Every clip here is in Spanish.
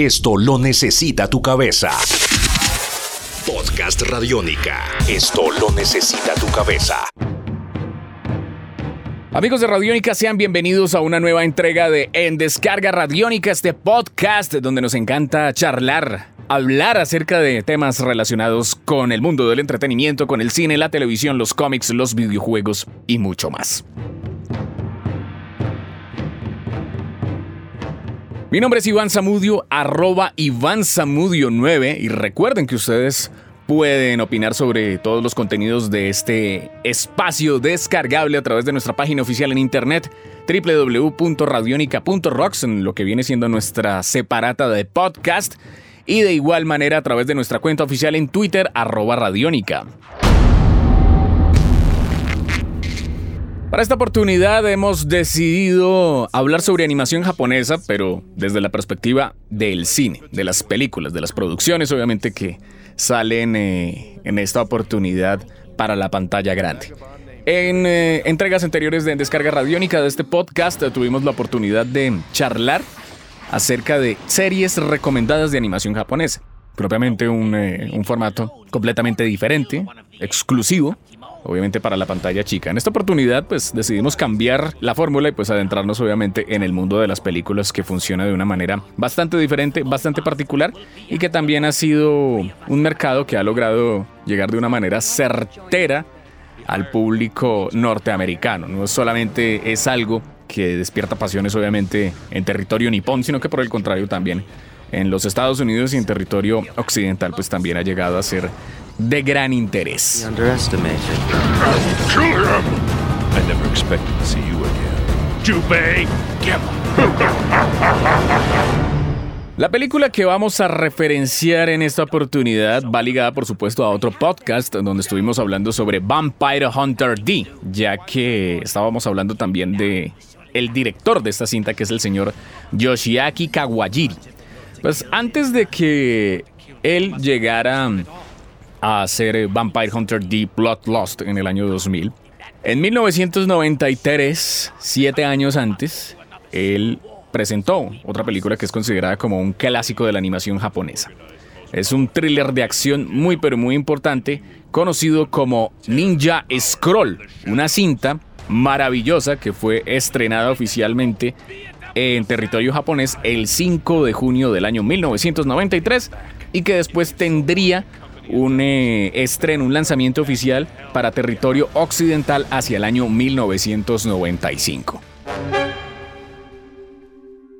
Esto lo necesita tu cabeza. Podcast Radiónica. Esto lo necesita tu cabeza. Amigos de Radiónica, sean bienvenidos a una nueva entrega de En Descarga Radiónica, este podcast donde nos encanta charlar, hablar acerca de temas relacionados con el mundo del entretenimiento, con el cine, la televisión, los cómics, los videojuegos y mucho más. Mi nombre es Iván Zamudio, arroba Iván Zamudio 9 y recuerden que ustedes pueden opinar sobre todos los contenidos de este espacio descargable a través de nuestra página oficial en internet www.radionica.rocks en lo que viene siendo nuestra separata de podcast y de igual manera a través de nuestra cuenta oficial en Twitter arroba Radionica. Para esta oportunidad hemos decidido hablar sobre animación japonesa, pero desde la perspectiva del cine, de las películas, de las producciones, obviamente que salen eh, en esta oportunidad para la pantalla grande. En eh, entregas anteriores de Descarga Radiónica de este podcast eh, tuvimos la oportunidad de charlar acerca de series recomendadas de animación japonesa. Propiamente un, un formato completamente diferente, exclusivo, obviamente para la pantalla chica. En esta oportunidad pues decidimos cambiar la fórmula y pues adentrarnos obviamente en el mundo de las películas que funciona de una manera bastante diferente, bastante particular y que también ha sido un mercado que ha logrado llegar de una manera certera al público norteamericano. No solamente es algo que despierta pasiones obviamente en territorio nipón, sino que por el contrario también en los Estados Unidos y en territorio occidental pues también ha llegado a ser de gran interés. La película que vamos a referenciar en esta oportunidad va ligada por supuesto a otro podcast donde estuvimos hablando sobre Vampire Hunter D, ya que estábamos hablando también de el director de esta cinta que es el señor Yoshiaki Kawajiri. Pues antes de que él llegara a hacer Vampire Hunter D Bloodlust en el año 2000. En 1993, siete años antes, él presentó otra película que es considerada como un clásico de la animación japonesa. Es un thriller de acción muy pero muy importante, conocido como Ninja Scroll, una cinta maravillosa que fue estrenada oficialmente en territorio japonés el 5 de junio del año 1993 y que después tendría un eh, estreno, un lanzamiento oficial para territorio occidental hacia el año 1995.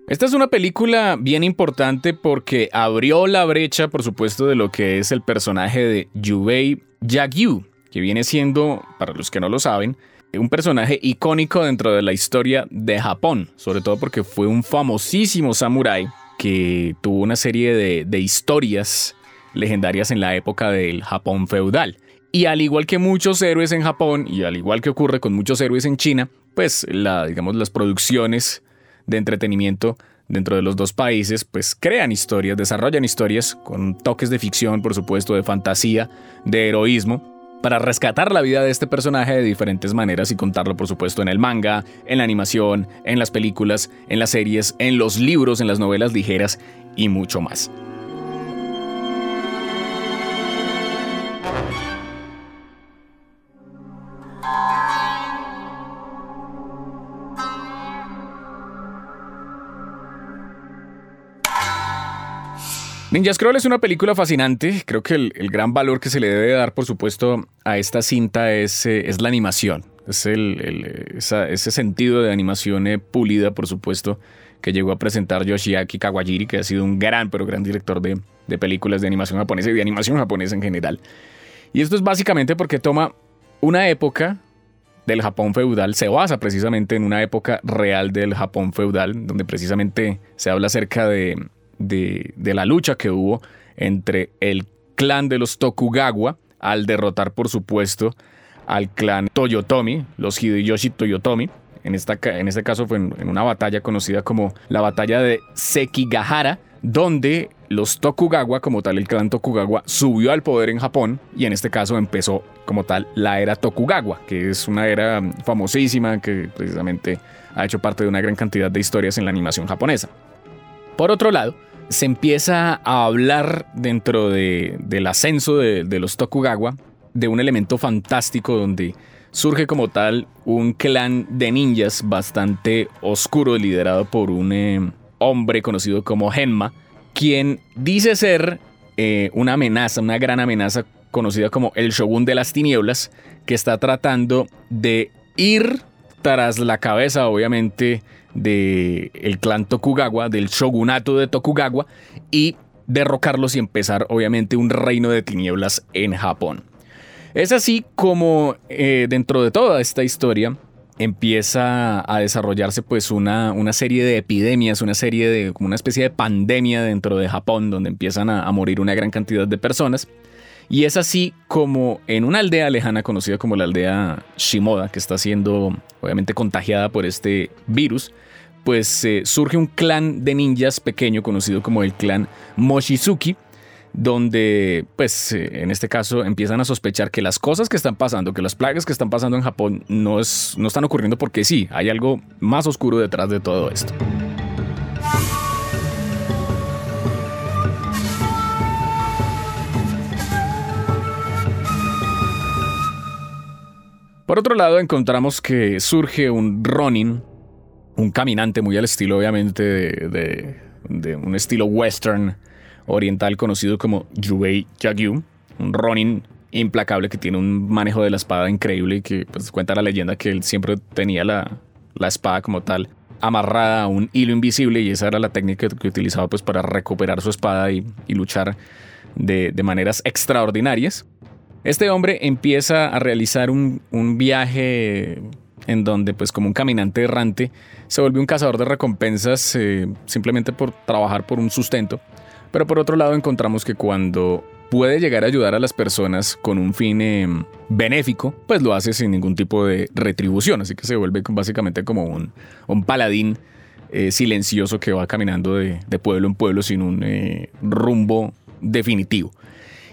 Esta es una película bien importante porque abrió la brecha, por supuesto, de lo que es el personaje de Yubei Yagyu, que viene siendo, para los que no lo saben, un personaje icónico dentro de la historia de Japón, sobre todo porque fue un famosísimo samurái que tuvo una serie de, de historias legendarias en la época del Japón feudal. Y al igual que muchos héroes en Japón y al igual que ocurre con muchos héroes en China, pues la, digamos, las producciones de entretenimiento dentro de los dos países pues crean historias, desarrollan historias con toques de ficción, por supuesto, de fantasía, de heroísmo, para rescatar la vida de este personaje de diferentes maneras y contarlo por supuesto en el manga, en la animación, en las películas, en las series, en los libros, en las novelas ligeras y mucho más. Ninja Scroll es una película fascinante. Creo que el, gran valor que se le debe dar, por supuesto, a esta cinta es, eh, es la animación. Es el, ese sentido de animación eh, pulida, por supuesto, que llegó a presentar Yoshiaki Kawajiri, que ha sido un gran, pero gran director de, de películas de animación japonesa y de animación japonesa en general. Y esto es básicamente porque toma una época del Japón feudal, se basa precisamente en una época real del Japón feudal, donde precisamente se habla acerca de de, la lucha que hubo entre el clan de los Tokugawa al derrotar, por supuesto, al clan Toyotomi, los Hideyoshi Toyotomi. En, esta, en este caso fue en, una batalla conocida como la batalla de Sekigahara, donde los Tokugawa, como tal el clan Tokugawa, subió al poder en Japón y en este caso empezó como tal la era Tokugawa, que es una era famosísima que precisamente ha hecho parte de una gran cantidad de historias en la animación japonesa. Por otro lado, se empieza a hablar dentro del ascenso de, los Tokugawa de un elemento fantástico donde surge como tal un clan de ninjas bastante oscuro liderado por un eh, hombre conocido como Genma, quien dice ser eh, una amenaza, una gran amenaza conocida como el Shogun de las Tinieblas, que está tratando de ir tras la cabeza, obviamente, del el clan Tokugawa, del shogunato de Tokugawa, y derrocarlos y empezar, obviamente, un reino de tinieblas en Japón. Es así como eh, dentro de toda esta historia empieza a desarrollarse pues una, una, serie de epidemias, una serie de como una especie de pandemia dentro de Japón donde empiezan a morir una gran cantidad de personas. Y es así como en una aldea lejana conocida como la aldea Shimoda, que está siendo obviamente contagiada por este virus, pues eh, surge un clan de ninjas pequeño conocido como el clan Mochizuki, donde pues eh, en este caso empiezan a sospechar que las cosas que están pasando, que las plagas que están pasando en Japón no, es, no están ocurriendo porque sí, hay algo más oscuro detrás de todo esto. Por otro lado, encontramos que surge un Ronin, un caminante muy al estilo, obviamente, de, un estilo western oriental conocido como Yubei Yagyu, un Ronin implacable que tiene un manejo de la espada increíble y que pues, cuenta la leyenda que él siempre tenía la, espada como tal amarrada a un hilo invisible y esa era la técnica que utilizaba pues para recuperar su espada y, luchar de, de, maneras extraordinarias. Este hombre empieza a realizar un, viaje en donde, pues como un caminante errante, se vuelve un cazador de recompensas eh, simplemente por trabajar por un sustento. Pero por otro lado encontramos que cuando puede llegar a ayudar a las personas con un fin em, benéfico, pues lo hace sin ningún tipo de retribución. Así que se vuelve básicamente como un, un paladín eh, silencioso que va caminando de, pueblo en pueblo sin un eh, rumbo definitivo.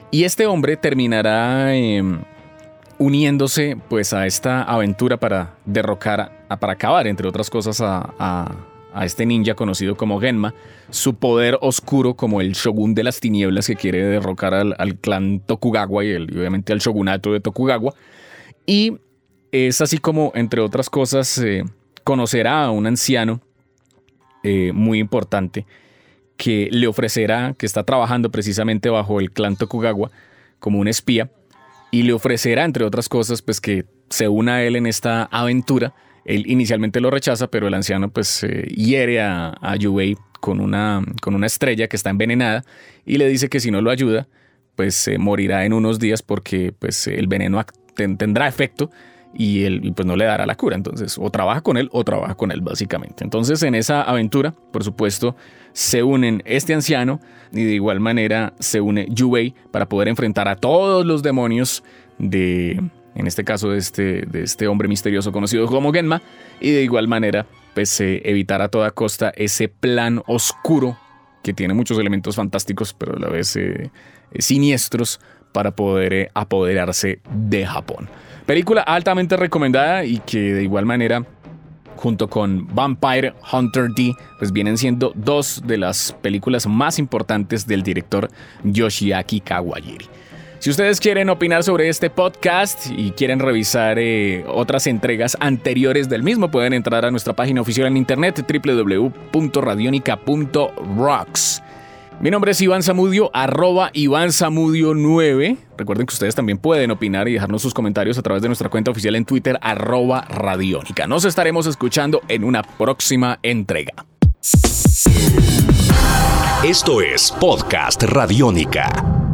Y este hombre terminará em, uniéndose pues a esta aventura para derrocar, para acabar entre otras cosas a, este ninja conocido como Genma, su poder oscuro como el shogun de las tinieblas que quiere derrocar al, clan Tokugawa y, obviamente al shogunato de Tokugawa. Y es así como, entre otras cosas, conocerá a un anciano eh, muy importante que le ofrecerá, que está trabajando precisamente bajo el clan Tokugawa como un espía, y le ofrecerá, entre otras cosas, pues que se una a él en esta aventura. Él inicialmente lo rechaza, pero el anciano pues eh, hiere a, a Yubei con una, con una estrella que está envenenada y le dice que si no lo ayuda, pues morirá en unos días porque pues el veneno tendrá efecto y él pues no le dará la cura. Entonces, o trabaja con él o trabaja con él, básicamente. Entonces, en esa aventura, por supuesto, se unen este anciano y de igual manera se une Yubei para poder enfrentar a todos los demonios de, en este caso, de este, de este hombre misterioso conocido como Genma, y de igual manera, pues evitar a toda costa ese plan oscuro que tiene muchos elementos fantásticos, pero a la vez eh, siniestros para poder eh, apoderarse de Japón. Película altamente recomendada y que de igual manera junto con Vampire Hunter D, pues vienen siendo dos de las películas más importantes del director Yoshiaki Kawajiri. Si ustedes quieren opinar sobre este podcast y quieren revisar eh, otras entregas anteriores del mismo, pueden entrar a nuestra página oficial en internet www.radionica.rocks. Mi nombre es Iván Zamudio, arroba Iván Zamudio 9. Recuerden que ustedes también pueden opinar y dejarnos sus comentarios a través de nuestra cuenta oficial en Twitter, arroba Radiónica. Nos estaremos escuchando en una próxima entrega. Esto es Podcast Radiónica.